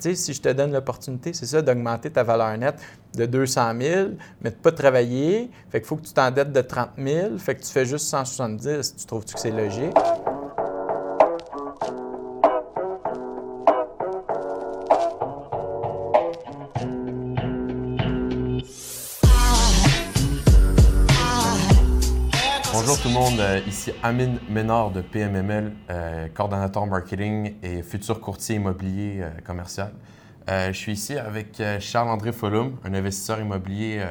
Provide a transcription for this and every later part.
Si je te donne l'opportunité, c'est ça, d'augmenter ta valeur nette de 200 000, mais de ne pas travailler, fait qu'il faut que tu t'endettes de 30 000, fait que tu fais juste 170. Tu trouves-tu que c'est logique? Euh, ici Amine Ménard de PMML, euh, coordonnateur marketing et futur courtier immobilier euh, commercial. je suis ici avec Charles-André Follum, un investisseur immobilier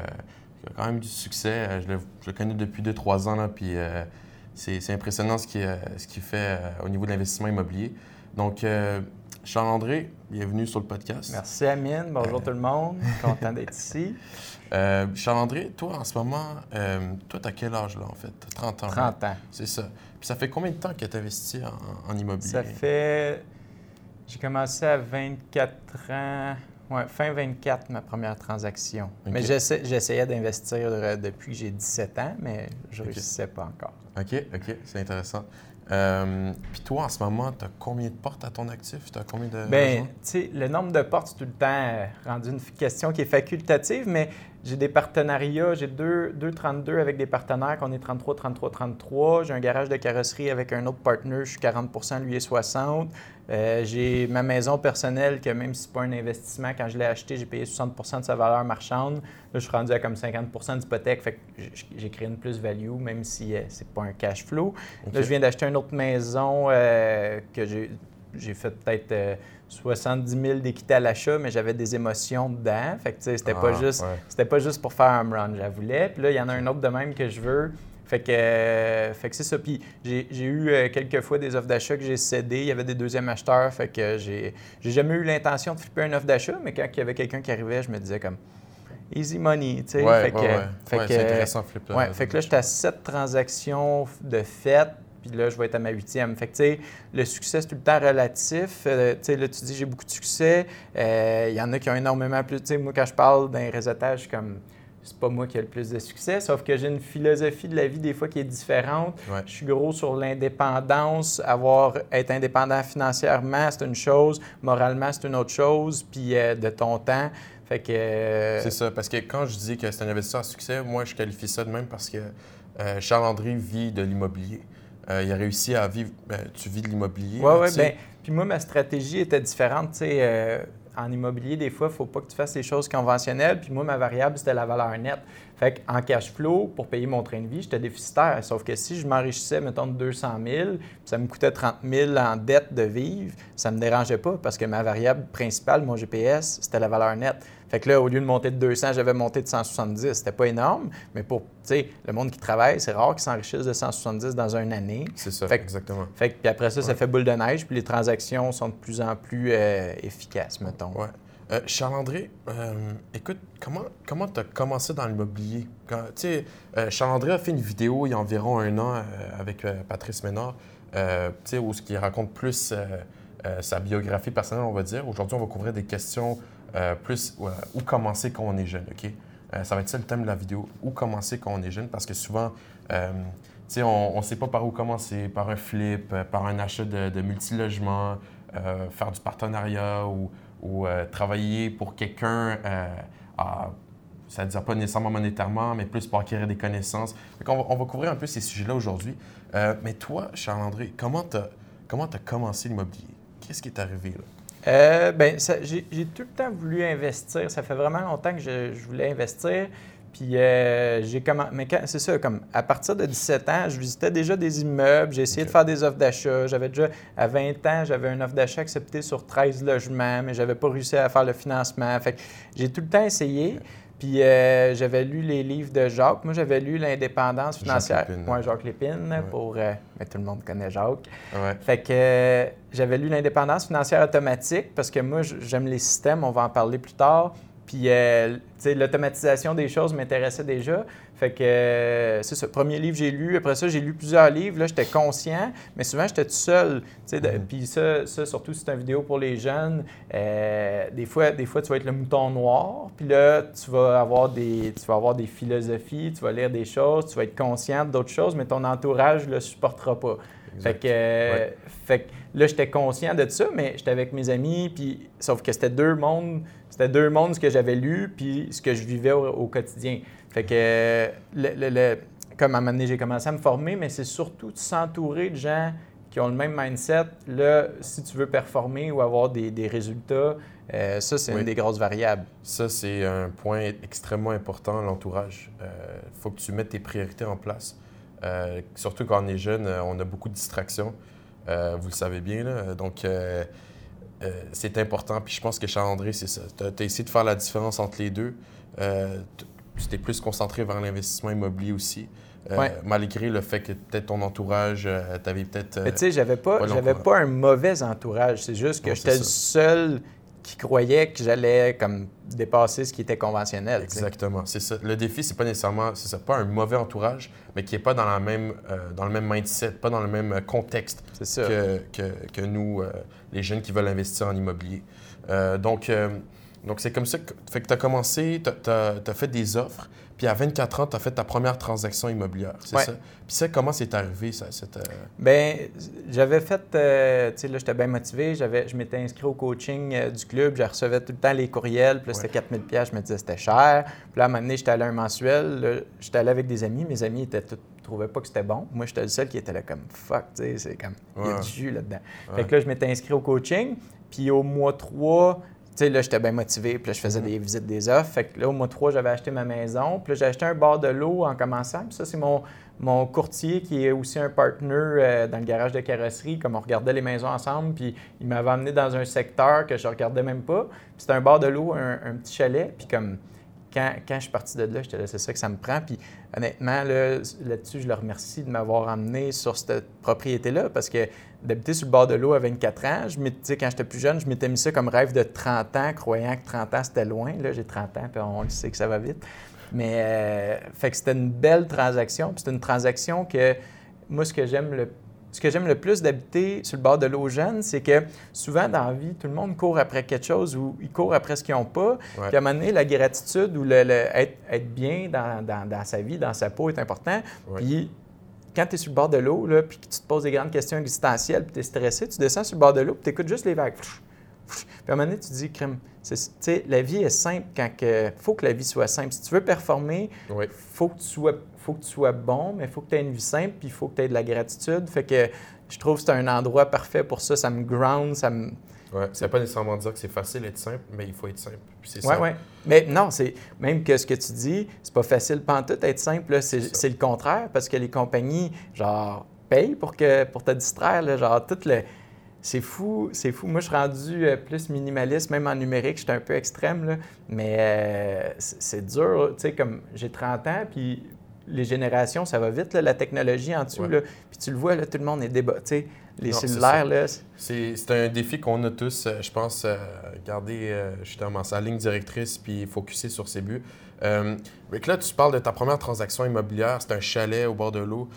qui a quand même du succès. je, le, connais depuis 2-3 ans, là, puis c'est impressionnant ce qu'il fait au niveau de l'investissement immobilier. Donc, Charles-André, bienvenue sur le podcast. Merci Amine, bonjour tout le monde, content d'être ici. Euh, Charles-André, toi, en ce moment, euh, toi, tu as quel âge, là, en fait? 30 ans. 30 ans. C'est ça. Puis ça fait combien de temps que tu investis en, en, immobilier? Ça fait... J'ai commencé à 24 ans... Ouais, fin 24, ma première transaction. Mais j'essayais d'investir euh, depuis que j'ai 17 ans, mais je ne réussissais pas encore. OK, OK, c'est intéressant. Euh, puis toi, en ce moment, tu as combien de portes à ton actif? Tu as combien de. Bien, tu sais, le nombre de portes, c'est tout le temps rendu une question qui est facultative, mais j'ai des partenariats, j'ai deux, 32 avec des partenaires, qu'on est 33, 33, 33. J'ai un garage de carrosserie avec un autre partenaire, je suis 40% lui est 60. Euh, j'ai ma maison personnelle que même si ce n'est pas un investissement, quand je l'ai acheté, j'ai payé 60% de sa valeur marchande. Là, je suis rendu à comme 50% d'hypothèque, fait que j'ai créé une plus-value, même si ce euh, c'est pas un cash flow. Là, je viens d'acheter une autre maison euh, que j'ai fait peut-être 70 000 d'équité à l'achat, mais j'avais des émotions dedans. Fait que, c'était pas ah, juste c'était pas juste pour faire un run, je la voulais. Puis là, il y en a un autre de même que je veux. Fait que, fait que c'est ça. Puis j'ai eu euh, quelques fois des offres d'achat que j'ai cédées. Il y avait des deuxièmes acheteurs. Fait que j'ai jamais eu l'intention de flipper une offre d'achat, mais quand il y avait quelqu'un qui arrivait, je me disais comme easy money, tu sais. fait que, c'est intéressant flipper. Ouais, fait que là, j'étais à sept transactions de fait puis là, je vais être à ma huitième. Fait que, tu sais, le succès, c'est tout le temps relatif. Euh, tu sais, là, tu dis, j'ai beaucoup de succès. Il euh, y en a qui ont énormément plus. Tu sais, moi, quand je parle d'un réseautage, comme c'est pas moi qui ai le plus de succès, sauf que j'ai une philosophie de la vie des fois qui est différente. Je suis gros sur l'indépendance, avoir être indépendant financièrement, c'est une chose, moralement, c'est une autre chose, puis euh, de ton temps. Fait que C'est ça parce que quand je dis que c'est un investisseur à succès, moi je qualifie ça de même parce que Charles André vit de l'immobilier. Euh, il a réussi à vivre. Ben, tu vis de l'immobilier. Oui, oui. Ben, puis moi, ma stratégie était différente. Tu sais, euh, en immobilier, des fois, il ne faut pas que tu fasses les choses conventionnelles. Puis moi, ma variable, c'était la valeur nette. Fait qu'en cash flow, pour payer mon train de vie, j'étais déficitaire. Sauf que si je m'enrichissais, mettons, de 200 000, puis ça me coûtait 30 000 en dette de vivre, ça ne me dérangeait pas parce que ma variable principale, mon GPS, c'était la valeur nette. Fait que là, au lieu de monter de 200, j'avais monté de 170. C'était pas énorme, mais pour, tu sais, le monde qui travaille, c'est rare qu'ils s'enrichissent de 170 dans une année. C'est ça, exactement. Fait que, puis après ça, ça fait boule de neige, puis les transactions sont de plus en plus euh, efficaces, mettons. Ouais. Euh, Charles-André, euh, écoute, comment tu as commencé dans l'immobilier? Tu sais, Charles-André a fait une vidéo il y a environ un an avec Patrice Ménard, tu sais, où il raconte plus sa biographie personnelle, on va dire. Aujourd'hui, on va couvrir des questions euh, plus où commencer quand on est jeune, OK? Euh, ça va être ça le thème de la vidéo, où commencer quand on est jeune, parce que souvent, euh, on ne sait pas par où commencer, par un flip, par un achat de, de multilogement, faire du partenariat ou, travailler pour quelqu'un ça ne dit pas nécessairement monétairement, mais plus pour acquérir des connaissances. Donc on, va, on va couvrir un peu ces sujets-là aujourd'hui. mais toi, Charles-André, comment tu as, commencé l'immobilier? Qu'est-ce qui est arrivé là? Euh, ben, j'ai tout le temps voulu investir. Ça fait vraiment longtemps que je, voulais investir. Puis euh, j'ai commencé. Mais c'est ça, comme à partir de 17 ans, je visitais déjà des immeubles, j'ai essayé de faire des offres d'achat. J'avais déjà, à 20 ans, j'avais une offre d'achat acceptée sur 13 logements, mais je n'avais pas réussi à faire le financement. Fait j'ai tout le temps essayé. Puis euh, j'avais lu les livres de Jacques. Moi, j'avais lu L'indépendance financière. Moi, Jacques Lépine, pour. Euh, mais tout le monde connaît Jacques. Fait que euh, j'avais lu L'indépendance financière automatique parce que moi, j'aime les systèmes. On va en parler plus tard. Puis, l'automatisation des choses m'intéressait déjà. Fait que euh, c'est ce premier livre j'ai lu. Après ça, j'ai lu plusieurs livres. Là, j'étais conscient, mais souvent, j'étais tout seul. Mm-hmm. Puis ça, ça, surtout, c'est une vidéo pour les jeunes. Euh, des, fois, des fois, tu vas être le mouton noir. Puis là, tu vas, avoir des, tu vas avoir des philosophies, tu vas lire des choses, tu vas être conscient d'autres choses, mais ton entourage ne le supportera pas. Fait que, euh, fait que là, j'étais conscient de ça, mais j'étais avec mes amis, puis sauf que c'était deux mondes, c'était deux mondes ce que j'avais lu, puis ce que je vivais au, quotidien. Fait que, le, comme à un moment donné, j'ai commencé à me former, mais c'est surtout de s'entourer de gens qui ont le même mindset. Là, si tu veux performer ou avoir des, des résultats, euh, ça, c'est une des grosses variables. Ça, c'est un point extrêmement important, l'entourage. Il euh, faut que tu mettes tes priorités en place. Euh, surtout quand on est jeune, on a beaucoup de distractions. vous le savez bien. Là. Donc, c'est important. Puis je pense que Charles-André, c'est ça. Tu as, essayé de faire la différence entre les deux. tu t'es plus concentré vers l'investissement immobilier aussi. Malgré le fait que peut-être ton entourage, tu avais peut-être. tu sais, j'avais pas, j'avais pas un mauvais entourage. C'est juste que j'étais le seul qui croyaient que j'allais comme dépasser ce qui était conventionnel. Exactement. C'est ça. Le défi, c'est pas nécessairement, c'est ça, pas un mauvais entourage, mais qui est pas dans la même, euh, dans le même mindset, pas dans le même euh, contexte que, que, que, nous, euh, les jeunes qui veulent investir en immobilier. donc, donc c'est comme ça que, fait que tu as commencé, tu as, fait des offres. Puis à 24 ans, tu as fait ta première transaction immobilière, c'est ça? Puis ça, comment c'est arrivé, ça? Cette, euh? Bien, j'avais fait, euh, tu sais, là, j'étais bien motivé. je m'étais inscrit au coaching euh, du club. Je recevais tout le temps les courriels. Puis là, c'était 4000 pièces. Je me disais c'était cher. Puis là, à un moment donné, j'étais allé à un mensuel. J'étais allé avec des amis. Mes amis étaient tout trouvaient pas que c'était bon. Moi, j'étais le seul qui était là comme fuck, tu sais, c'est comme, il y a du jus là-dedans. Fait que là, je m'étais inscrit au coaching. Puis au mois 3, tu sais, là, j'étais bien motivé, puis là, je faisais des visites des offres. Fait que là, au mois 3, j'avais acheté ma maison, puis j'ai acheté un bord de l'eau en commençant. Puis ça, c'est mon, mon courtier qui est aussi un partner euh, dans le garage de carrosserie, comme on regardait les maisons ensemble, puis il m'avait amené dans un secteur que je regardais même pas. Puis c'était un bord de l'eau, un, petit chalet, puis comme quand, quand, je suis parti de là, j'étais là, c'est ça que ça me prend. Puis honnêtement, là, là-dessus, je le remercie de m'avoir amené sur cette propriété-là parce que d'habiter sur le bord de l'eau à 24 ans. Je quand j'étais plus jeune, je m'étais mis ça comme rêve de 30 ans, croyant que 30 ans, c'était loin. Là, j'ai 30 ans, puis on le sait que ça va vite. Mais euh, fait que c'était une belle transaction. Puis c'était une transaction que moi, ce que j'aime le ce que j'aime le plus d'habiter sur le bord de l'eau jeune, c'est que souvent dans la vie, tout le monde court après quelque chose ou ils courent après ce qu'ils n'ont pas. Puis à un moment donné, la gratitude ou le, être, bien dans, sa vie, dans sa peau est important. Puis quand tu es sur le bord de l'eau, puis que tu te poses des grandes questions existentielles, puis tu es stressé, tu descends sur le bord de l'eau, puis tu écoutes juste les vagues. Puis à un moment donné, tu te dis, crème, la vie est simple quand il faut que la vie soit simple. Si tu veux performer, il faut, que tu sois, faut que tu sois bon, mais il faut que tu aies une vie simple, puis il faut que tu aies de la gratitude. Fait que je trouve que c'est un endroit parfait pour ça. Ça me ground, ça me Ouais, ça pas nécessairement dire que c'est facile d'être simple, mais il faut être simple. Oui, oui. Mais non, c'est même que ce que tu dis, c'est pas facile pantoute être simple. C'est le contraire parce que les compagnies, genre, payent pour, que, pour te distraire. Là, genre, tout le. C'est fou, c'est fou. Moi, je suis rendu euh, plus minimaliste, même en numérique, j'étais un peu extrême, là, mais euh, c'est dur. Tu sais, comme j'ai 30 ans, puis les générations, ça va vite, la technologie en dessous. puis tu le vois, là, tout le monde est débat. Les cellulaires, là. C'est un défi qu'on a tous, euh, je pense, euh, garder euh, justement sa ligne directrice puis focuser sur ses buts. Euh, là, tu parles de ta première transaction immobilière, c'est un chalet au bord de l'eau.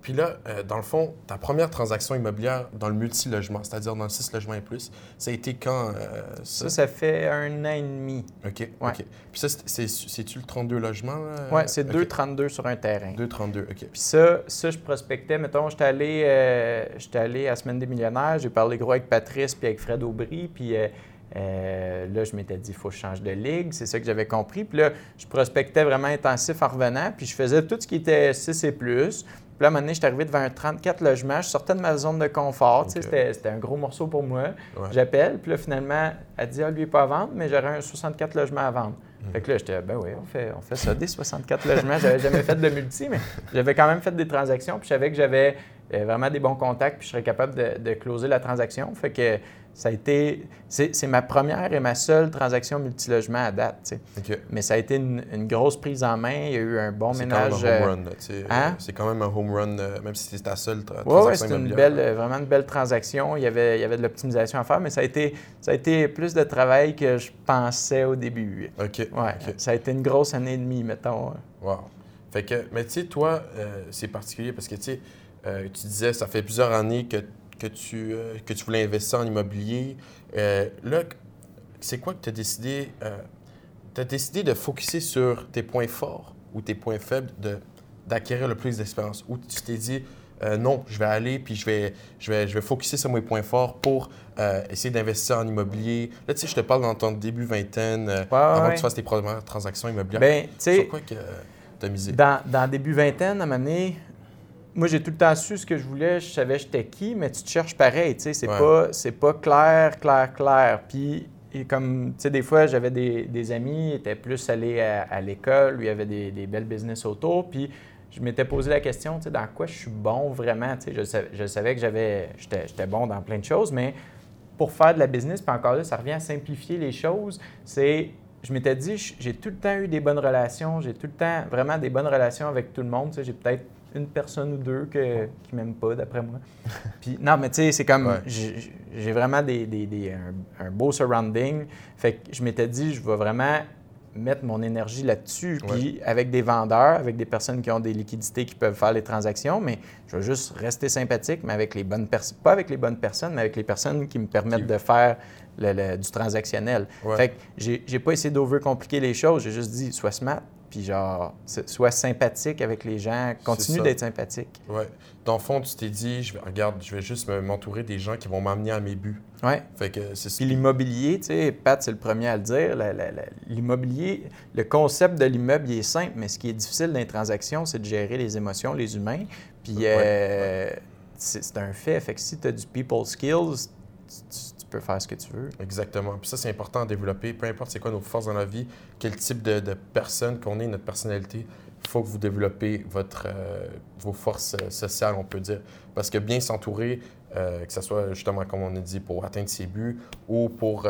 Puis là, dans le fond, ta première transaction immobilière dans le multilogement, c'est-à-dire dans le 6 logements et plus, ça a été quand? ça? ça, fait un an et demi. OK, OK. Puis ça, c'est-tu le 32 logements? Oui, c'est 2,32 sur un terrain. 2,32, OK. Puis ça, ça, je prospectais. Mettons, j'étais allé, allé à Semaine des millionnaires, j'ai parlé gros avec Patrice puis avec Fred Aubry, puis euh, là, je m'étais dit, il faut que je change de ligue. C'est ça que j'avais compris. Puis là, je prospectais vraiment intensif en revenant. Puis je faisais tout ce qui était 6 et plus. Puis là, à un moment donné, j'étais arrivé devant un 34 logements. Je sortais de ma zone de confort. C'était, un gros morceau pour moi. J'appelle. Puis là, finalement, elle dit, ah, lui, pas à vendre, mais j'aurais un 64 logements à vendre. Mhm. Fait que là, j'étais, ben oui, on fait, on fait ça, des 64 logements. J'avais jamais fait de multi, mais j'avais quand même fait des transactions. Puis je savais que j'avais euh, vraiment des bons contacts, puis je serais capable de, de closer la transaction. Fait que ça a été. C'est ma première et ma seule transaction multilogement à date. Mais ça a été une, grosse prise en main. Il y a eu un bon ménage. C'est quand même un home run. Hein? C'est quand même un home run, euh, même si c'est ta seule transaction. Oui, c'était une belle, euh, vraiment une belle transaction. Il y avait, il y avait de l'optimisation à faire, mais ça a, été, ça a été plus de travail que je pensais au début. OK. Ouais, Ça a été une grosse année et demie, mettons. Wow. Fait que, mais tu sais, toi, euh, c'est particulier parce que tu sais, tu disais, ça fait plusieurs années que que tu, euh, que tu voulais investir en immobilier. Euh, là, c'est quoi que tu as décidé? Euh, tu as décidé de focuser sur tes points forts ou tes points faibles, d'acquérir le plus d'expérience? Ou tu t'es dit, euh, non, je vais aller puis je vais, je vais, je vais focuser sur mes points forts pour euh, essayer d'investir en immobilier? Là, tu sais, je te parle dans ton début vingtaine, euh, avant que tu fasses tes premières transactions immobilières. Ben, tu sais, sur quoi que tu as misé? Dans, dans début vingtaine, à un moment donné, moi, j'ai tout le temps su ce que je voulais, je savais j'étais qui, mais tu te cherches pareil, tu sais, c'est Ouais. pas, c'est pas clair, clair, clair. Puis, et comme, tu sais, des fois, j'avais des, des amis, ils étaient plus allés à, à l'école, lui, il avait des, des belles business autour, puis je m'étais posé la question, tu sais, dans quoi je suis bon vraiment, tu sais, je, savais- je savais que j'avais, j'étais, bon dans plein de choses, mais pour faire de la business, puis encore là, ça revient à simplifier les choses, c'est, je m'étais dit, j'ai tout le temps eu des bonnes relations, j'ai tout le temps vraiment des bonnes relations avec tout le monde, tu sais, j'ai peut-être une personne ou deux que, qui m'aiment pas, d'après moi. Puis, non, mais tu sais, c'est comme, Ouais. j'ai vraiment des, des- des- un, un beau surrounding. Fait que je m'étais dit, je vais vraiment mettre mon énergie là-dessus. Puis avec des vendeurs, avec des personnes qui ont des liquidités qui peuvent faire les transactions, mais je vais juste rester sympathique, mais avec les bonnes personnes, pas avec les bonnes personnes, mais avec les personnes qui me permettent Qui- de faire le- le- du transactionnel. Ouais. Fait que j'ai j'ai pas essayé d'overcompliquer les choses, j'ai juste dit, sois smart, puis genre, sois sympathique avec les gens, continue d'être sympathique. Ouais. Dans le fond, tu t'es dit, je vais, regarde, je vais juste me- m'entourer des gens qui vont m'amener à mes buts. Ouais. Fait que c'est Puis l'immobilier, tu sais, Pat, c'est le premier à le dire. L'immobilier, le concept de l'immeuble, il est simple, mais ce qui est difficile dans les transactions, c'est de gérer les émotions, les humains. Puis Ouais, euh, c'est c'est un fait. Fait que si tu as du people skills, tu faire ce que tu veux. Exactement. Puis ça, c'est important à développer. Peu importe c'est quoi nos forces dans la vie, quel type de, personne qu'on est, notre personnalité, il faut que vous développez votre, euh, vos forces euh, sociales, on peut dire. Parce que bien s'entourer, euh, que ce soit justement, comme on a dit, pour atteindre ses buts ou pour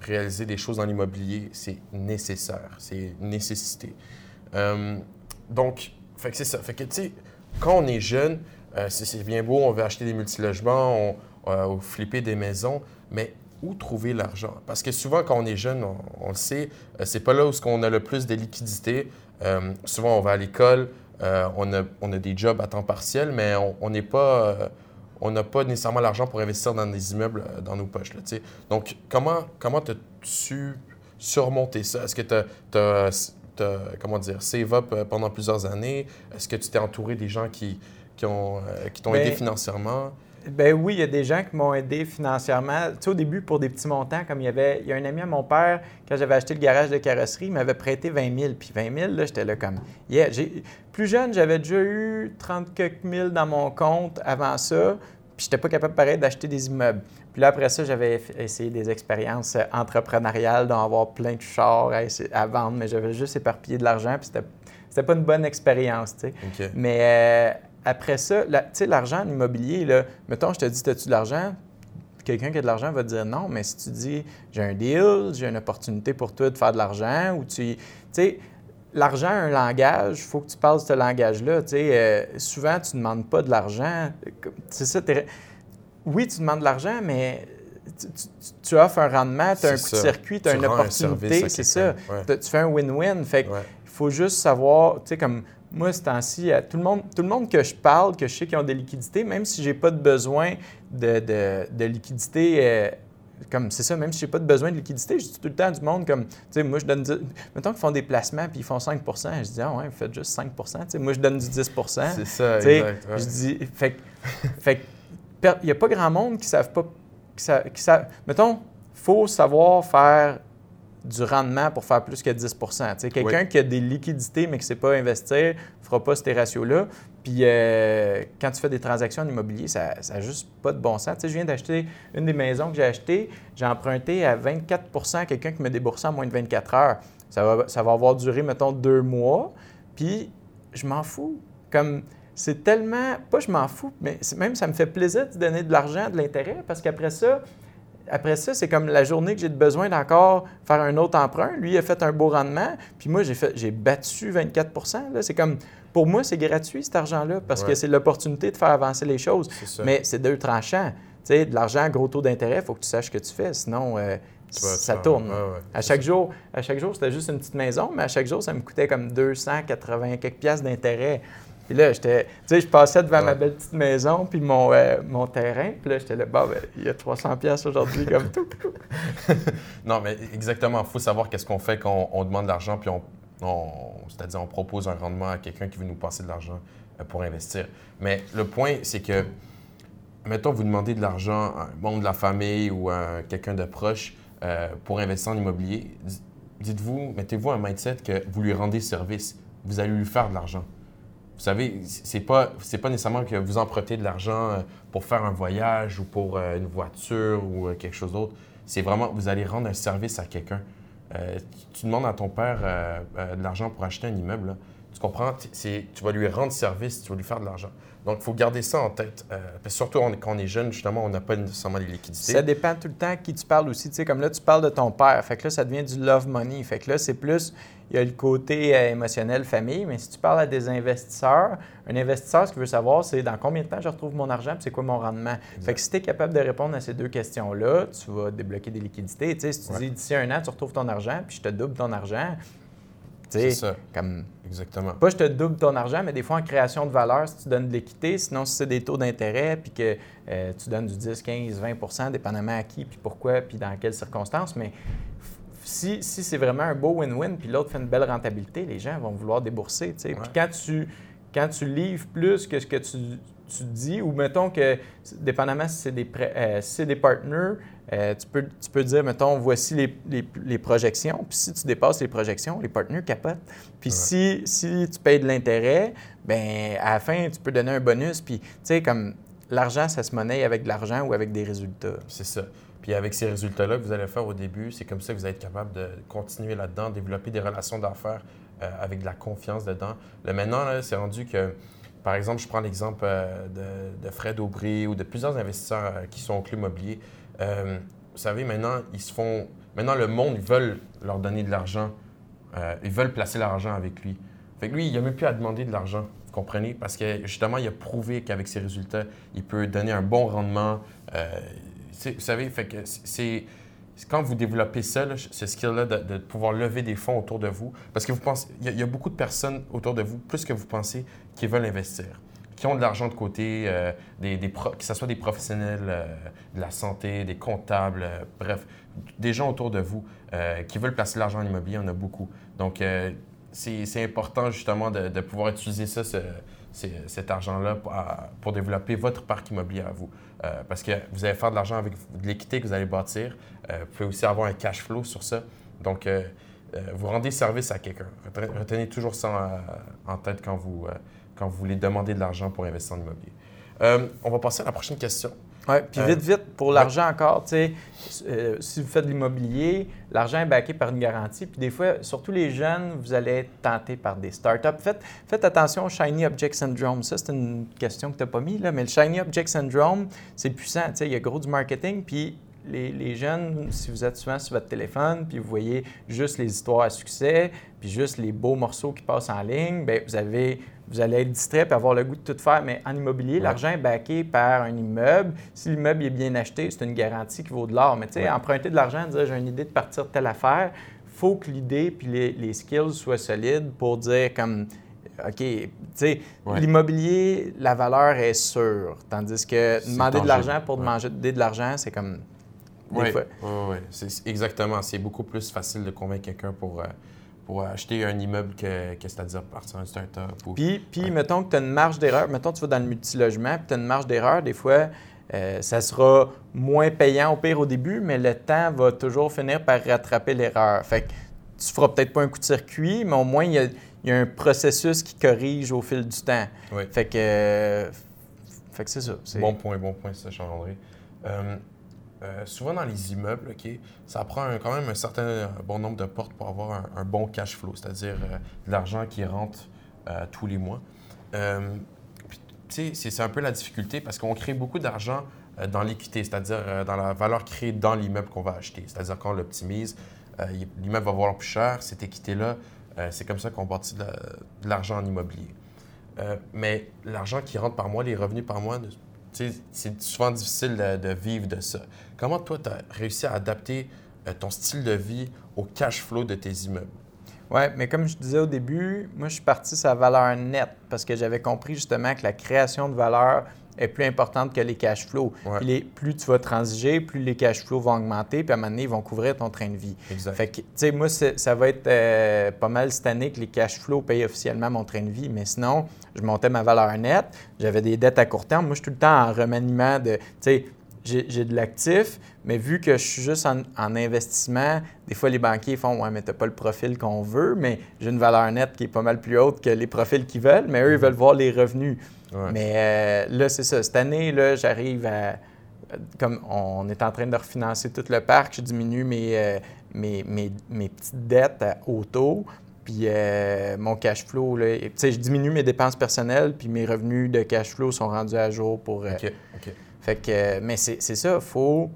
réaliser des choses dans l'immobilier, c'est nécessaire. C'est nécessité. Euh, donc, fait que c'est ça. Fait que, tu sais, quand on est jeune, c'est bien beau, on veut acheter des multilogements, on, ou flipper des maisons, mais où trouver l'argent? Parce que souvent, quand on est jeune, on, on le sait, euh, c'est pas là où on a le plus de liquidités. Euh, souvent, on va à l'école, euh, on, a, on a des jobs à temps partiel, mais on n'est pas... euh, on n'a pas nécessairement l'argent pour investir dans des immeubles dans nos poches. Là, tu. Donc, comment comment as-tu surmonté ça? Est-ce que tu as, comment dire, save up pendant plusieurs années? Est-ce que tu t'es entouré des gens qui, qui ont, qui t'ont Ben, aidé financièrement? Ben oui, il y a des gens qui m'ont aidé financièrement. Tu sais, au début, pour des petits montants, comme il y avait, il y a un ami à mon père, quand j'avais acheté le garage de carrosserie, il m'avait prêté 20 000. Puis 20 000, là, j'étais là comme, yeah. J'ai- Plus jeune, j'avais déjà eu 30 quelques mille dans mon compte avant ça. Puis j'étais pas capable, pareil, d'acheter des immeubles. Puis là, après ça, j'avais essayé des expériences euh, entrepreneuriales, d'en avoir plein de chars à, essayer- à vendre, mais j'avais juste éparpillé de l'argent, puis c'était, c'était pas une bonne expérience, tu sais. OK. Mais euh, après ça, la- tu sais, l'argent en immobilier, là, mettons, je te dis, as-tu de l'argent? Quelqu'un qui a de l'argent va te dire non, mais si tu dis, j'ai un deal, j'ai une opportunité pour toi de faire de l'argent, ou tu. Tu sais, l'argent a un langage, il faut que tu parles ce langage-là. Tu sais, euh, souvent, tu ne demandes pas de l'argent. C'est ça, oui, tu demandes de l'argent, mais tu, tu- tu offres un rendement, tu as un coup de circuit, tu as une opportunité, c'est ça. Ouais. Tu fais un win-win. Fait que Ouais. Il faut juste savoir, tu sais, comme moi, ce temps-ci, à tout le, monde, tout le monde que je parle, que je sais qui ont des liquidités, même si j'ai pas de besoin de, de, de liquidité, euh, comme c'est ça, même si j'ai pas de besoin de liquidité, je dis tout le temps du monde comme, tu sais, moi, je donne, mettons qu'ils font des placements puis ils font 5% je dis, ah ouais, vous faites juste 5% tu sais, moi, je donne du 10% C'est ça, exact. ouais. Je dis, fait, que- fait il n'y a pas grand monde qui ne savent pas. Qui sa- qui sa- mettons, il faut savoir faire du rendement pour faire plus que 10 Tu sais, Quelqu'un Oui. qui a des liquidités mais qui ne sait pas investir ne fera pas ces ratios-là. Puis euh, quand tu fais des transactions en immobilier, ça n'a juste pas de bon sens. Je viens d'acheter une des maisons que j'ai achetées, j'ai emprunté à 24 à quelqu'un qui me déboursé en moins de 24 heures. Ça va, ça va avoir duré, mettons, deux mois. Puis je m'en fous. Comme c'est tellement. Pas je m'en fous, mais c'est- même ça me fait plaisir de donner de l'argent, de l'intérêt, parce qu'après ça, après ça, c'est comme la journée que j'ai besoin d'encore faire un autre emprunt. Lui, il a fait un beau rendement, puis moi, j'ai fait, j'ai battu 24 là. C'est comme, pour moi, c'est gratuit cet argent-là, parce que c'est l'opportunité de faire avancer les choses. C'est. Mais c'est deux tranchants. Tu sais, de l'argent, gros taux d'intérêt, il faut que tu saches ce que tu fais, sinon euh, ça tourne. ouais, ouais, À chaque ça. jour, à chaque jour, c'était juste une petite maison, mais à chaque jour, ça me coûtait comme 280 quelques piastres d'intérêt. Puis là, j'étais, tu sais, je passais devant ma belle petite maison puis mon, euh, mon terrain, puis là, j'étais là, bah, ben, il y a 300 piastres aujourd'hui, comme tout. Non, mais exactement. Il faut savoir qu'est-ce qu'on fait quand on, on demande de l'argent, puis on, on- c'est-à-dire on propose un rendement à quelqu'un qui veut nous passer de l'argent. pour investir. Mais le point, c'est que, mettons, vous demandez de l'argent à un membre de la famille ou à quelqu'un de proche pour investir en immobilier, dites-vous, mettez-vous un mindset que vous lui rendez service, vous allez lui faire de l'argent. Vous savez, c'est pas c'est pas nécessairement que vous empruntez de l'argent euh, pour faire un voyage ou pour euh, une voiture ou euh, quelque chose d'autre. C'est vraiment vous allez rendre un service à quelqu'un. tu demandes à ton père de l'argent pour acheter un immeuble, tu comprends? Tu vas lui rendre service, tu vas lui faire de l'argent. Donc, il faut garder ça en tête. surtout quand on est jeune, justement, on n'a pas nécessairement les liquidités. Ça dépend tout le temps qui tu parles aussi. Tu sais, comme là, tu parles de ton père. Fait que là, ça devient du love money. Fait que là, c'est plus il y a le côté euh, émotionnel famille, mais si tu parles à des investisseurs, un investisseur, ce qu'il veut savoir, c'est dans combien de temps je retrouve mon argent, c'est quoi mon rendement. Fait que si tu es capable de répondre à ces deux questions-là, tu vas débloquer des liquidités. Tu sais, si tu dis d'ici un an, tu retrouves ton argent, puis je te double ton argent, c'est ça. Comme, Exactement. Pas je te double ton argent, mais des fois en création de valeur, si tu donnes de l'équité, sinon si c'est des taux d'intérêt, puis que euh, tu donnes du 10, 15, 20 dépendamment à qui, puis pourquoi, puis dans quelles circonstances. Mais si, c'est vraiment un beau win-win, puis l'autre fait une belle rentabilité, les gens vont vouloir débourser. Puis quand tu, quand tu livres plus que ce que tu, dis, ou mettons que, dépendamment si c'est des, euh, des partners, euh, tu, peux, tu peux dire, mettons, voici les, projections. Puis si tu dépasses les projections, les partenaires capotent. Puis si, si tu payes de l'intérêt, ben à la fin, tu peux donner un bonus. Puis, tu sais, comme l'argent, ça se monnaie avec de l'argent ou avec des résultats. C'est ça. Puis avec ces résultats-là que vous allez faire au début, c'est comme ça que vous allez être capable de continuer là-dedans, développer des relations d'affaires euh, avec de la confiance dedans. Là, maintenant, c'est rendu que, par exemple, je prends l'exemple euh, de, Fred Aubry ou de plusieurs investisseurs qui sont au club immobilier. Vous savez, maintenant, ils se font. Maintenant, le monde, ils veulent leur donner de l'argent. ils veulent placer l'argent avec lui. Fait lui, il n'a même plus à demander de l'argent. Vous comprenez? Parce que justement, il a prouvé qu'avec ses résultats, il peut donner un bon rendement vous savez, fait que c'est quand vous développez ça, ce skill-là de, pouvoir lever des fonds autour de vous, parce que vous pensez, y, a beaucoup de personnes autour de vous, plus que vous pensez, qui veulent investir, qui ont de l'argent de côté, euh, des, que ce soit des professionnels euh, de la santé, des comptables, euh, bref, des gens autour de vous qui veulent placer l'argent en immobilier, en a beaucoup. Donc, c'est important justement de, pouvoir utiliser ça, cet argent-là pour, développer votre parc immobilier à vous. Parce que vous allez faire de l'argent avec de l'équité que vous allez bâtir. Vous pouvez aussi avoir un cash flow sur ça. Donc, vous rendez service à quelqu'un. Retenez toujours ça en, tête quand vous, quand vous voulez demander de l'argent pour investir en immobilier. on va passer à la prochaine question. Oui, puis vite, vite, pour l'argent encore, tu sais, si vous faites de l'immobilier, l'argent est backé par une garantie. Puis des fois, surtout les jeunes, vous allez être tentés par des startups. Faites, faites attention au Shiny Object Syndrome. Ça, c'est une question que tu n'as pas mis, là, mais le Shiny Object Syndrome, c'est puissant. Tu sais, il y a gros du marketing, puis les, jeunes, si vous êtes souvent sur votre téléphone, puis vous voyez juste les histoires à succès, puis juste les beaux morceaux qui passent en ligne, bien, vous, avez, vous allez être distrait et avoir le goût de tout faire. Mais en immobilier, l'argent est backé par un immeuble. Si l'immeuble est bien acheté, c'est une garantie qui vaut de l'or. Mais tu sais, emprunter de l'argent, dire j'ai une idée de partir de telle affaire, faut que l'idée puis les, skills soient solides pour dire comme OK, tu sais, l'immobilier, la valeur est sûre. Tandis que demander de l'argent pour demander de l'argent, c'est comme oui, oui, c'est exactement. C'est beaucoup plus facile de convaincre quelqu'un pour, euh, pour acheter un immeuble que, que c'est-à-dire partir un start-up. Puis, puis mettons que tu as une marge d'erreur. Mettons que tu vas dans le multilogement, puis tu as une marge d'erreur. Des fois, euh, ça sera moins payant au pire au début, mais le temps va toujours finir par rattraper l'erreur. Fait que tu feras peut-être pas un coup de circuit, mais au moins, il y a, un processus qui corrige au fil du temps. Fait que, euh, fait que c'est ça. Bon point, bon point, ça, Jean-André. Euh, souvent dans les immeubles, OK, ça prend quand même un certain euh, bon nombre de portes pour avoir un, bon cash flow, c'est-à-dire euh, de l'argent qui rentre tous les mois. c'est un peu la difficulté parce qu'on crée beaucoup d'argent dans l'équité, c'est-à-dire dans la valeur créée dans l'immeuble qu'on va acheter. C'est-à-dire quand on l'optimise, l'immeuble va valoir plus cher, cette équité-là, c'est comme ça qu'on bâtit de l'argent en immobilier. mais l'argent qui rentre par mois, les revenus par mois, c'est souvent difficile de, vivre de ça. Comment toi, tu as réussi à adapter euh, ton style de vie au cash flow de tes immeubles? Oui, mais comme je disais au début, moi, je suis parti sur la valeur nette parce que j'avais compris justement que la création de valeur est plus importante que les cash flows. Ouais. Puis les- plus tu vas transiger, plus les cash flows vont augmenter, puis à un moment donné, ils vont couvrir ton train de vie. Exact. Fait que, tu sais, moi, ça va être euh, pas mal cette année que les cash flows payent officiellement mon train de vie. Mais sinon, je montais ma valeur nette, j'avais des dettes à court terme. Moi, je suis tout le temps en remaniement de, tu sais, j'ai de l'actif, mais vu que je suis juste en, en investissement, des fois, les banquiers font Ouais, mais tu pas le profil qu'on veut, mais j'ai une valeur nette qui est pas mal plus haute que les profils qu'ils veulent, mais eux, ils veulent voir les revenus. Ouais. Mais euh, là, c'est ça. Cette année, là, j'arrive à. Comme on est en train de refinancer tout le parc, je diminue mes, euh, mes, mes- mes petites dettes à taux. Puis euh, mon cash flow, là, et- tu sais, je diminue mes dépenses personnelles, puis mes revenus de cash flow sont rendus à jour pour. OK, OK. fait que, mais c'est c'est ça, faut,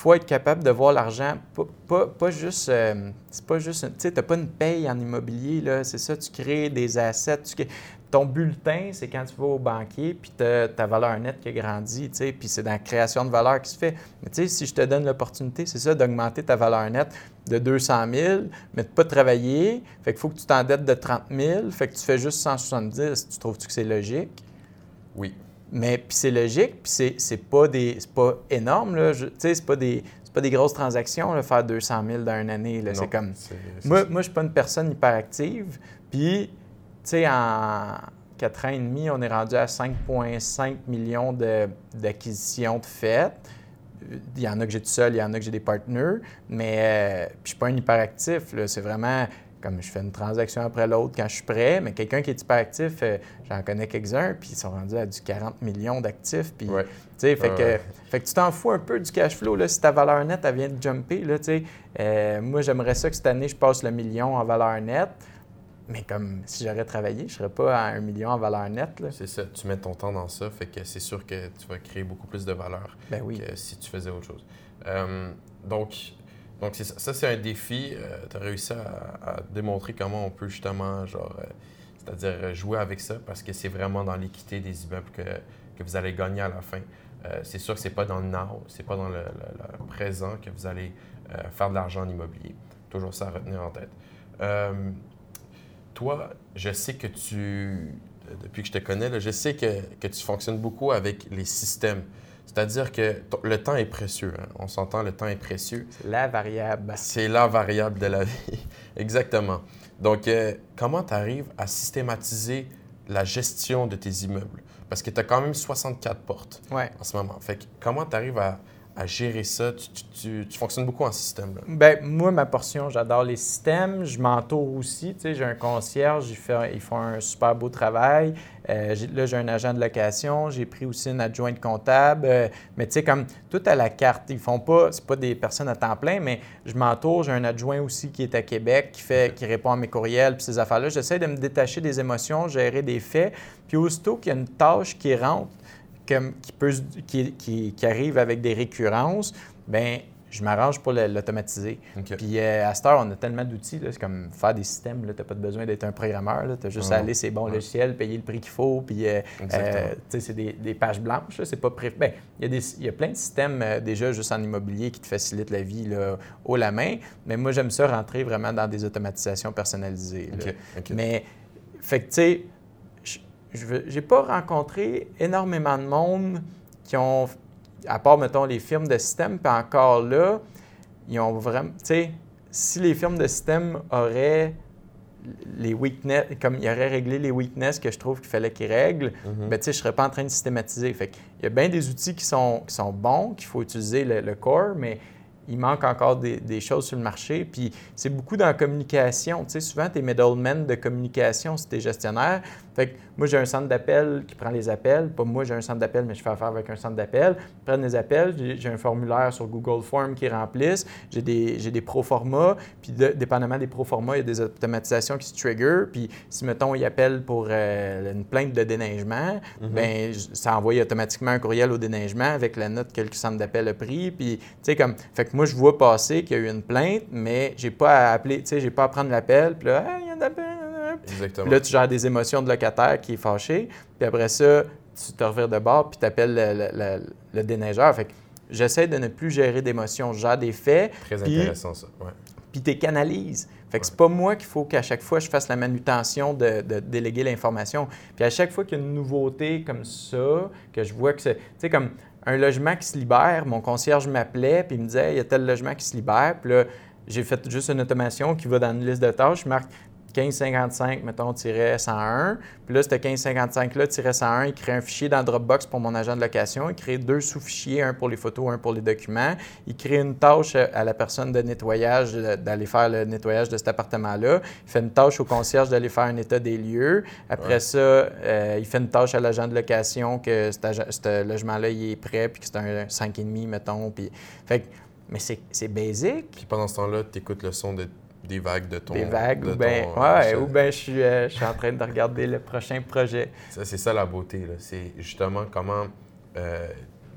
faut être capable de voir l'argent, pas, pas, pas juste, euh, c'est pas juste, tu sais, t'as pas une paye en immobilier, là, c'est ça, tu crées des assets, tu ton bulletin, c'est quand tu vas au banquier, puis ta valeur nette qui a grandi, tu sais, puis c'est dans la création de valeur qui se fait. Mais tu sais, si je te donne l'opportunité, c'est ça, d'augmenter ta valeur nette de 200 000, mais de pas travailler, fait qu'il faut que tu t'endettes de 30 000, fait que tu fais juste 170, tu trouves-tu que c'est logique? Oui. Mais puis c'est logique, puis c'est, c'est pas des c'est pas énorme là, tu sais c'est pas des c'est pas des grosses transactions là, faire 200 000 dans une année là, Non, c'est comme c'est- c'est moi moi je suis pas une personne hyper active, puis tu sais en 4 ans et demi, on est rendu à 5,5 millions de, d'acquisitions de faites. Il y en a que j'ai tout seul, il y en a que j'ai des partenaires, mais euh, puis je suis pas un hyperactif. là. C'est vraiment comme je fais une transaction après l'autre quand je suis prêt, mais quelqu'un qui est hyperactif, euh, j'en connais quelques-uns, puis ils sont rendus à du 40 millions d'actifs. Puis, Ouais. tu sais, fait, que, ouais. fait que tu t'en fous un peu du cash flow. Là, si ta valeur nette, elle vient de jumper, là, tu sais, euh, moi, j'aimerais ça que cette année, je passe le million en valeur nette. Mais comme si j'aurais travaillé, je ne serais pas à un million en valeur nette. Là. C'est ça, tu mets ton temps dans ça, fait que c'est sûr que tu vas créer beaucoup plus de valeur Ben oui. que si tu faisais autre chose. Euh, donc, donc ça, c'est un défi. tu as réussi à, démontrer comment on peut justement, genre, euh, c'est-à-dire euh, jouer avec ça parce que c'est vraiment dans l'équité des immeubles que, que vous allez gagner à la fin. Euh, c'est sûr que c'est pas dans le now, c'est pas dans le, présent que vous allez euh, faire de l'argent en immobilier. Toujours ça à retenir en tête. Euh, toi, je sais que tu, depuis que je te connais, je sais que, que tu fonctionnes beaucoup avec les systèmes. C'est-à-dire que le temps est précieux. hein. On s'entend, le temps est précieux. C'est la variable. C'est la variable de la vie. Exactement. Donc, euh, comment tu arrives à systématiser la gestion de tes immeubles? Parce que tu as quand même 64 portes Ouais. en ce moment. Fait que comment tu arrives à, à gérer ça? Tu, tu- tu- tu fonctionnes beaucoup en système. Là. Ben, moi, ma portion, j'adore les systèmes. Je m'entoure aussi. Tu sais, j'ai un concierge, ils font, ils font un super beau travail. Euh, là, j'ai un agent de location. J'ai pris aussi une adjointe comptable. Euh, mais tu sais, comme tout à la carte, ils font pas, c'est pas des personnes à temps plein, mais je m'entoure. J'ai un adjoint aussi qui est à Québec, qui, fait, qui répond à mes courriels, puis ces affaires-là. J'essaie de me détacher des émotions, gérer des faits. Puis aussitôt qu'il y a une tâche qui rentre, comme- qui, peut, se- qui, qui- qui arrive avec des récurrences, ben je m'arrange pour l'automatiser. Puis euh, à cette heure, on a tellement d'outils, c'est comme faire des systèmes, tu n'as pas besoin d'être un programmeur, tu as juste à aller ces bons Ouais. logiciels, payer le prix qu'il faut, puis euh, euh, c'est des, des pages blanches, c'est pas pré... ben, il y, a y plein de systèmes euh, déjà juste en immobilier qui te facilitent la vie là, haut la main, mais moi j'aime ça rentrer vraiment dans des automatisations personnalisées. Mais, fait que, tu sais, je- j'ai pas rencontré énormément de monde qui ont, à part, mettons, les firmes de système, puis encore là, ils ont vraiment, tu sais, si les firmes de système auraient les weakness, comme ils auraient réglé les weaknesses que je trouve qu'il fallait qu'ils règlent, Mhm. ben, tu sais, je serais pas en train de systématiser. Fait il y a bien des outils qui sont, qui sont bons, qu'il faut utiliser le, le core, mais il manque encore des, des choses sur le marché. Puis c'est beaucoup dans la communication. Tu sais, souvent, tu es middleman de communication si tu es gestionnaire. Fait que moi, j'ai un centre d'appel qui prend les appels. Pas moi, j'ai un centre d'appel, mais je fais affaire avec un centre d'appel. Ils prennent les appels. J'ai- un formulaire sur Google Form qui remplissent. J'ai des, j'ai des pro-formats. Puis, de- dépendamment des pro-formats, il y a des automatisations qui se trigger. Puis, si, mettons, ils appellent pour euh, une plainte de déneigement, Mhm. ben j- ça envoie automatiquement un courriel au déneigement avec la note que le centre d'appel a pris. Puis, tu sais, comme, fait que moi, je vois passer qu'il y a eu une plainte, mais j'ai pas à appeler, tu sais, j'ai pas à prendre l'appel. Puis là, Hey, il y a un appel. Exactement. Puis là, tu gères des émotions de locataire qui est fâché. Puis après ça, tu te revires de bord, puis tu appelles le, le- le- le déneigeur. Fait que j'essaie de ne plus gérer d'émotions. Je gère des faits. Très puis- intéressant, ça. Ouais. puis tu canalises. Fait que c'est pas moi qu'il faut qu'à chaque fois je fasse la manutention de, de déléguer l'information. Puis à chaque fois qu'il y a une nouveauté comme ça, que je vois que c'est. Tu sais, comme un logement qui se libère, mon concierge m'appelait, puis il me disait il y a tel logement qui se libère. Puis là, j'ai fait juste une automation qui va dans une liste de tâches. Je marque 1555, mettons, 101. Puis là, ce 1555-là, 101, il crée un fichier dans Dropbox pour mon agent de location. Il crée deux sous-fichiers, un pour les photos, un pour les documents. Il crée une tâche à la personne de nettoyage d'aller faire le nettoyage de cet appartement-là. Il fait une tâche au concierge d'aller faire un état des lieux. Après ça, euh, il fait une tâche à l'agent de location que ce logement-là, il est prêt, puis que c'est un 5,5, mettons. Puis... Fait mais c'est basique. Puis pendant ce temps-là, tu écoutes le son de des vagues de ton. Des vagues, ou bien ouais, ou ben, je, suis, euh, je suis en train de regarder le prochain projet. Ça, c'est ça la beauté. C'est justement comment euh,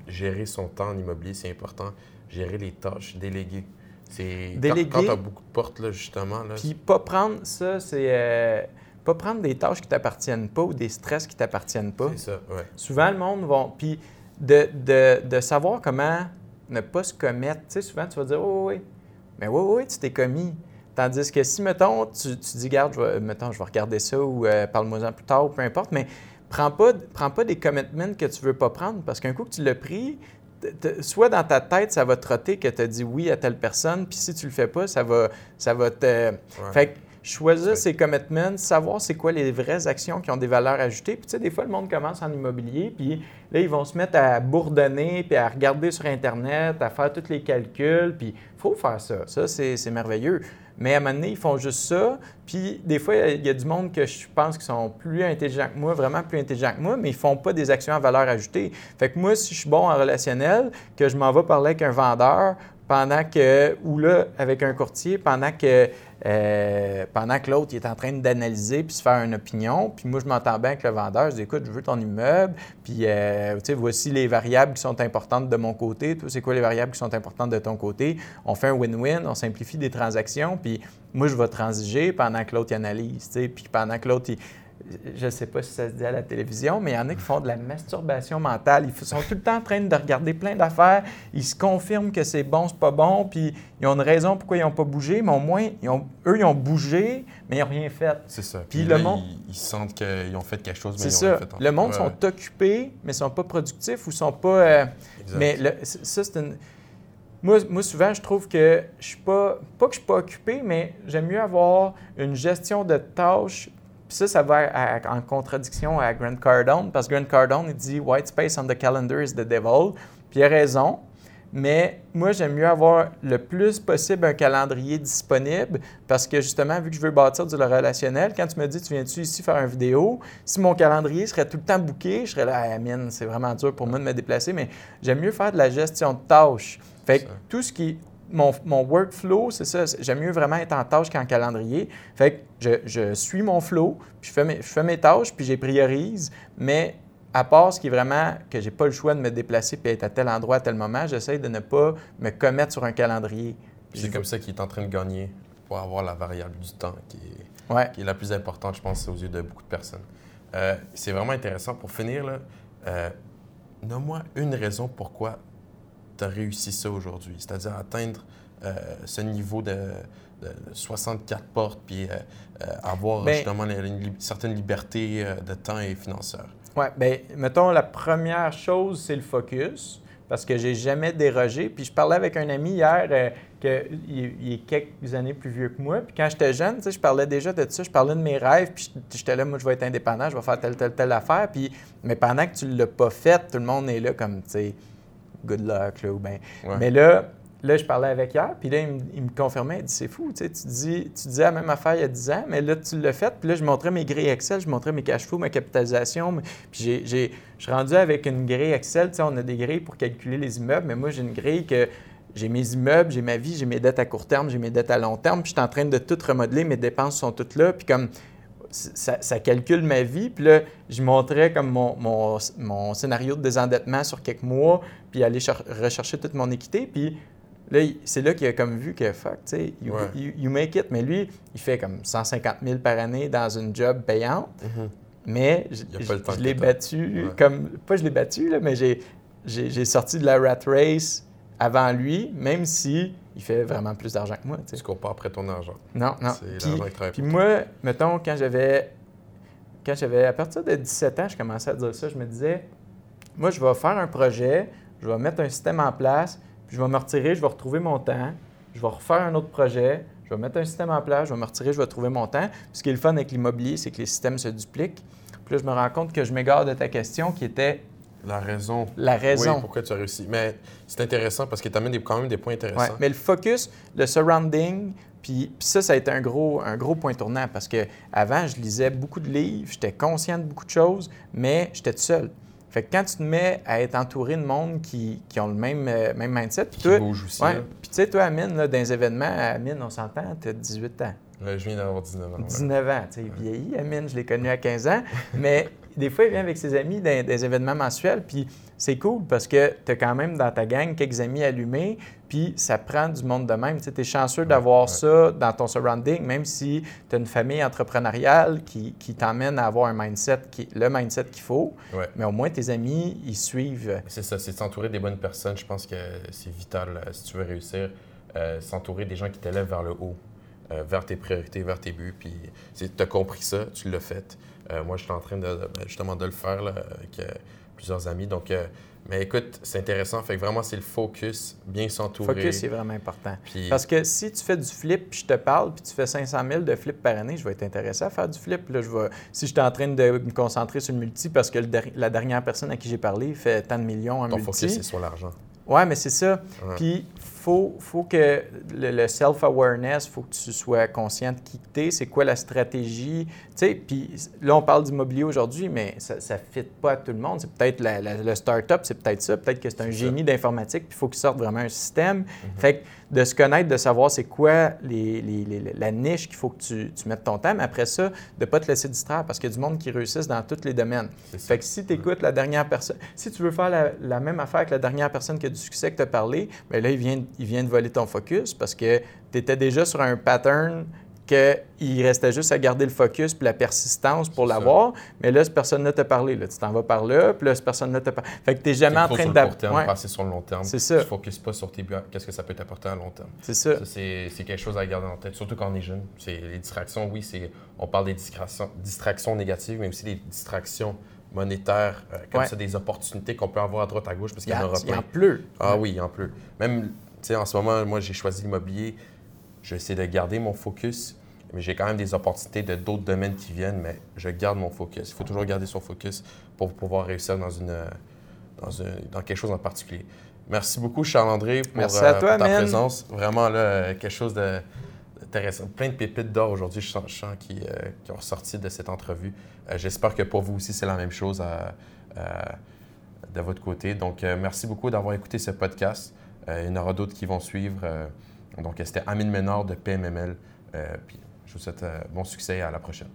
gérer son temps en immobilier, c'est important. Gérer les tâches, déléguer. C'est Déléguer. Quand, tu as beaucoup de portes, là, justement. Là, Puis pas prendre ça, c'est. Euh, pas prendre des tâches qui t'appartiennent pas ou des stress qui t'appartiennent pas. C'est ça, ouais. Souvent, le monde va. Puis de, de, de, savoir comment ne pas se commettre. Tu sais, souvent, tu vas dire, oh, oui, mais oui, oui, tu t'es commis. Tandis que si, mettons, tu, tu dis, garde, je vais, mettons, je vais regarder ça ou euh, parle-moi-en plus tard, ou peu importe, mais prends pas, prends pas des commitments que tu veux pas prendre parce qu'un coup que tu l'as pris, soit dans ta tête, ça va trotter que tu as dit oui à telle personne, puis si tu le fais pas, ça va, ça va te. Fait que choisir ses commitments, savoir c'est quoi les vraies actions qui ont des valeurs ajoutées. Puis tu sais, des fois, le monde commence en immobilier, puis là, ils vont se mettre à bourdonner, puis à regarder sur Internet, à faire tous les calculs, puis il faut faire ça. Ça, c'est merveilleux. Mais à un moment donné, ils font juste ça. Puis des fois, il y a du monde que je pense qui sont plus intelligents que moi, vraiment plus intelligents que moi, mais ils font pas des actions à valeur ajoutée. Fait que moi, si je suis bon en relationnel, que je m'en vais parler avec un vendeur pendant que, ou là, avec un courtier, pendant que euh, pendant que l'autre est en train d'analyser puis se faire une opinion. Puis moi, je m'entends bien avec le vendeur. Je dis écoute, je veux ton immeuble. Puis, euh, tu sais, voici les variables qui sont importantes de mon côté. C'est quoi les variables qui sont importantes de ton côté? On fait un win-win, on simplifie des transactions. Puis moi, je vais transiger pendant que l'autre analyse. Tu sais, puis pendant que l'autre, je ne sais pas si ça se dit à la télévision, mais il y en a qui font de la masturbation mentale. Ils sont tout le temps en train de regarder plein d'affaires. Ils se confirment que c'est bon, c'est pas bon, puis ils ont une raison pourquoi ils n'ont pas bougé, mais au moins, eux, ils ont bougé, mais ils n'ont rien fait. C'est ça. Puis, le monde... Ils, sentent qu'ils ont fait quelque chose, mais ils ça. fait. Le monde sont occupés, mais ils sont pas productifs ou sont pas... Euh, mais ça, c'est une... Moi, moi, souvent, je trouve que je suis pas... Pas que je suis pas occupé, mais j'aime mieux avoir une gestion de tâches ça, ça va en contradiction à Grant Cardone, parce que Grant Cardone, il dit White space on the calendar is the devil. Puis il a raison. Mais moi, j'aime mieux avoir le plus possible un calendrier disponible parce que justement, vu que je veux bâtir du relationnel, quand tu me dis tu viens-tu ici faire une vidéo, si mon calendrier serait tout le temps booké, je serais là, ah, mine, c'est vraiment dur pour moi de me déplacer, mais j'aime mieux faire de la gestion de tâches. Fait que tout ce qui mon, workflow, c'est ça. J'aime mieux vraiment être en tâche qu'en calendrier. Fait que je, suis mon flow, puis je fais mes, je fais mes tâches, puis je priorise. Mais à part ce qui est vraiment que j'ai pas le choix de me déplacer puis être à tel endroit à tel moment, j'essaie de ne pas me commettre sur un calendrier. C'est comme ça qu'il est en train de gagner pour avoir la variable du temps qui est, qui est la plus importante, je pense, aux yeux de beaucoup de personnes. Euh, c'est vraiment intéressant. Pour finir, là, euh, nomme-moi une raison pourquoi tu as réussi ça aujourd'hui, c'est-à-dire atteindre euh, ce niveau de, 64 portes, puis euh, euh, avoir ben justement une, certaine liberté de temps et financière? Oui, bien, mettons, la première chose, c'est le focus, parce que j'ai jamais dérogé. Puis je parlais avec un ami hier, que, il, est quelques années plus vieux que moi, puis quand j'étais jeune, je parlais déjà de ça, je parlais de mes rêves, puis j'étais là, moi, je vais être indépendant, je vais faire telle, telle, telle affaire, puis, mais pendant que tu ne l'as pas fait, tout le monde est là comme, tu sais, good luck, là, ou. Mais là, là, je parlais avec hier, puis là, il me, confirmait, il dit, c'est fou, tu sais, tu dis, tu disais la même affaire il y a 10 ans, mais là, tu l'as fait, puis là, je montrais mes grilles Excel, je montrais mes cash flows, ma capitalisation, puis j'ai, je suis rendu avec une grille Excel, tu sais, on a des grilles pour calculer les immeubles, mais moi, j'ai une grille que j'ai mes immeubles, j'ai ma vie, j'ai mes dettes à court terme, j'ai mes dettes à long terme, puis je suis en train de tout remodeler, mes dépenses sont toutes là, puis comme ça, calcule ma vie. Puis là, je montrais comme mon, scénario de désendettement sur quelques mois, puis aller rechercher toute mon équité. Puis là, c'est là qu'il a comme vu que fuck, tu sais, you, make it. Mais lui, il fait comme 150 000 par année dans une job payante. Mm-hmm. Mais je, l'ai battu, comme, pas je l'ai battu, là, mais j'ai sorti de la rat race avant lui, même si il fait vraiment plus d'argent que moi. tu cours pas après ton argent. Non, non. C'est Puis- l'argent qui travaille Puis moi, mettons, quand j'avais. Quand j'avais. À partir de 17 ans, je commençais à dire ça. Je me disais, moi, je vais faire un projet, je vais mettre un système en place, puis je vais me retirer, je vais retrouver mon temps, je vais refaire un autre projet, je vais mettre un système en place, je vais me retirer, je vais trouver mon temps. Puis ce qui est le fun avec l'immobilier, c'est que les systèmes se dupliquent. Puis là, je me rends compte que je m'égare de ta question qui était La raison. la raison. Oui, pourquoi tu as réussi. Mais c'est intéressant parce que tu amènes quand même des points Ouais, intéressants. mais le focus, le surrounding, puis, puis ça, ça a été un gros, un gros point tournant parce que avant, je lisais beaucoup de livres, j'étais conscient de beaucoup de choses, mais j'étais tout seul. Fait que quand tu te mets à être entouré de monde qui, qui ont le même, euh, même mindset, puis toi, bouge aussi. ouais, là. puis tu sais, toi, Amine, là, dans les événements, Amine, on s'entend, tu as 18 ans. Ouais, je viens d'avoir 19 ans. ouais. 19 ans, tu sais, il vieillit, Amine, je l'ai connu à 15 ans, mais des fois, il vient avec ses amis dans des événements mensuels, puis c'est cool parce que tu as quand même dans ta gang quelques amis allumés, puis ça prend du monde de même. Tu es chanceux d'avoir ouais. ça dans ton surrounding, même si tu as une famille entrepreneuriale qui, qui t'emmène à avoir un mindset, qui, le mindset qu'il faut, Ouais. mais au moins tes amis, ils suivent. C'est ça, c'est de s'entourer des bonnes personnes. Je pense que c'est vital euh, si tu veux réussir. euh, s'entourer des gens qui t'élèvent vers le haut, euh, vers tes priorités, vers tes buts. Puis tu as compris ça, tu l'as fait. Euh, moi, je suis en train de, ben, justement de le faire là, avec plusieurs amis. Donc, euh, mais écoute, c'est intéressant. Fait que vraiment, c'est le focus, bien s'entourer. Focus, c'est vraiment important. Puis, Parce que si tu fais du flip, puis je te parle, puis tu fais 500 000 de flip par année, je vais être intéressé à faire du flip. Là, je vais, si je suis en train de me concentrer sur le multi parce que le der- la dernière personne à qui j'ai parlé fait tant de millions en ton multi. focus, c'est sur l'argent. Ouais, mais c'est ça. Ouais. Puis, faut, faut que le, le self-awareness, faut que tu sois conscient de qui tu es, c'est quoi la stratégie. Tu sais, puis là, on parle d'immobilier aujourd'hui, mais ça ne fit pas à tout le monde. C'est peut-être la- la- le start-up, c'est peut-être ça. Peut-être que c'est un génie d'informatique, puis il faut qu'il sorte vraiment un système. Fait que de se connaître, de savoir c'est quoi les, les- les- la niche qu'il faut que tu, tu mettes ton temps, mais après ça, de ne pas te laisser distraire parce qu'il y a du monde qui réussissent dans tous les domaines. Fait que si tu écoutes la dernière personne, si tu veux faire la, la même affaire que la dernière personne qui a du succès que tu as parlé, bien là, il vient, il vient de voler ton focus parce que tu étais déjà sur un pattern qu'il restait juste à garder le focus puis la persistance pour l'avoir. Mais là, cette personne-là t'a parlé. Là. Tu t'en vas par là, puis là, cette personne-là t'a parlé. Fait que tu n'es jamais en train sur le d'app- court terme, Ouais, pas assez sur le long terme. C'est ça. Tu ne focuses pas sur tes qu'est-ce que ça peut t'apporter à long terme. C'est ça. Ça, c'est quelque chose à garder en tête, surtout quand on est jeune. C'est les distractions, oui, c'est on parle des distractions, distractions négatives, mais aussi des distractions monétaires, euh, comme Ouais. ça, des opportunités qu'on peut avoir à droite à gauche, parce Il qu'il y, en aura il en plein. pleut. Ah oui, en plus. Même, sais, en ce moment, moi, j'ai choisi l'immobilier. Je vais essayer de garder mon focus, mais j'ai quand même des opportunités de d'autres domaines qui viennent, mais je garde mon focus. Il faut toujours garder son focus pour pouvoir réussir dans, une, euh, dans, une- dans quelque chose en particulier. Merci beaucoup, Charles-André, pour, Merci à euh, toi, pour ta man. présence. Vraiment, là, euh, quelque chose de- d'intéressant. Plein de pépites d'or aujourd'hui, je sens, je sens qui, euh, qui ont ressorti de cette entrevue. Euh, J'espère que pour vous aussi, c'est la même chose à- à- de votre côté. Donc, euh, merci beaucoup d'avoir écouté ce podcast. Euh, il y en aura d'autres qui vont suivre. euh, donc, c'était Amine Ménard de PMML. Euh, je vous souhaite bon succès et à la prochaine.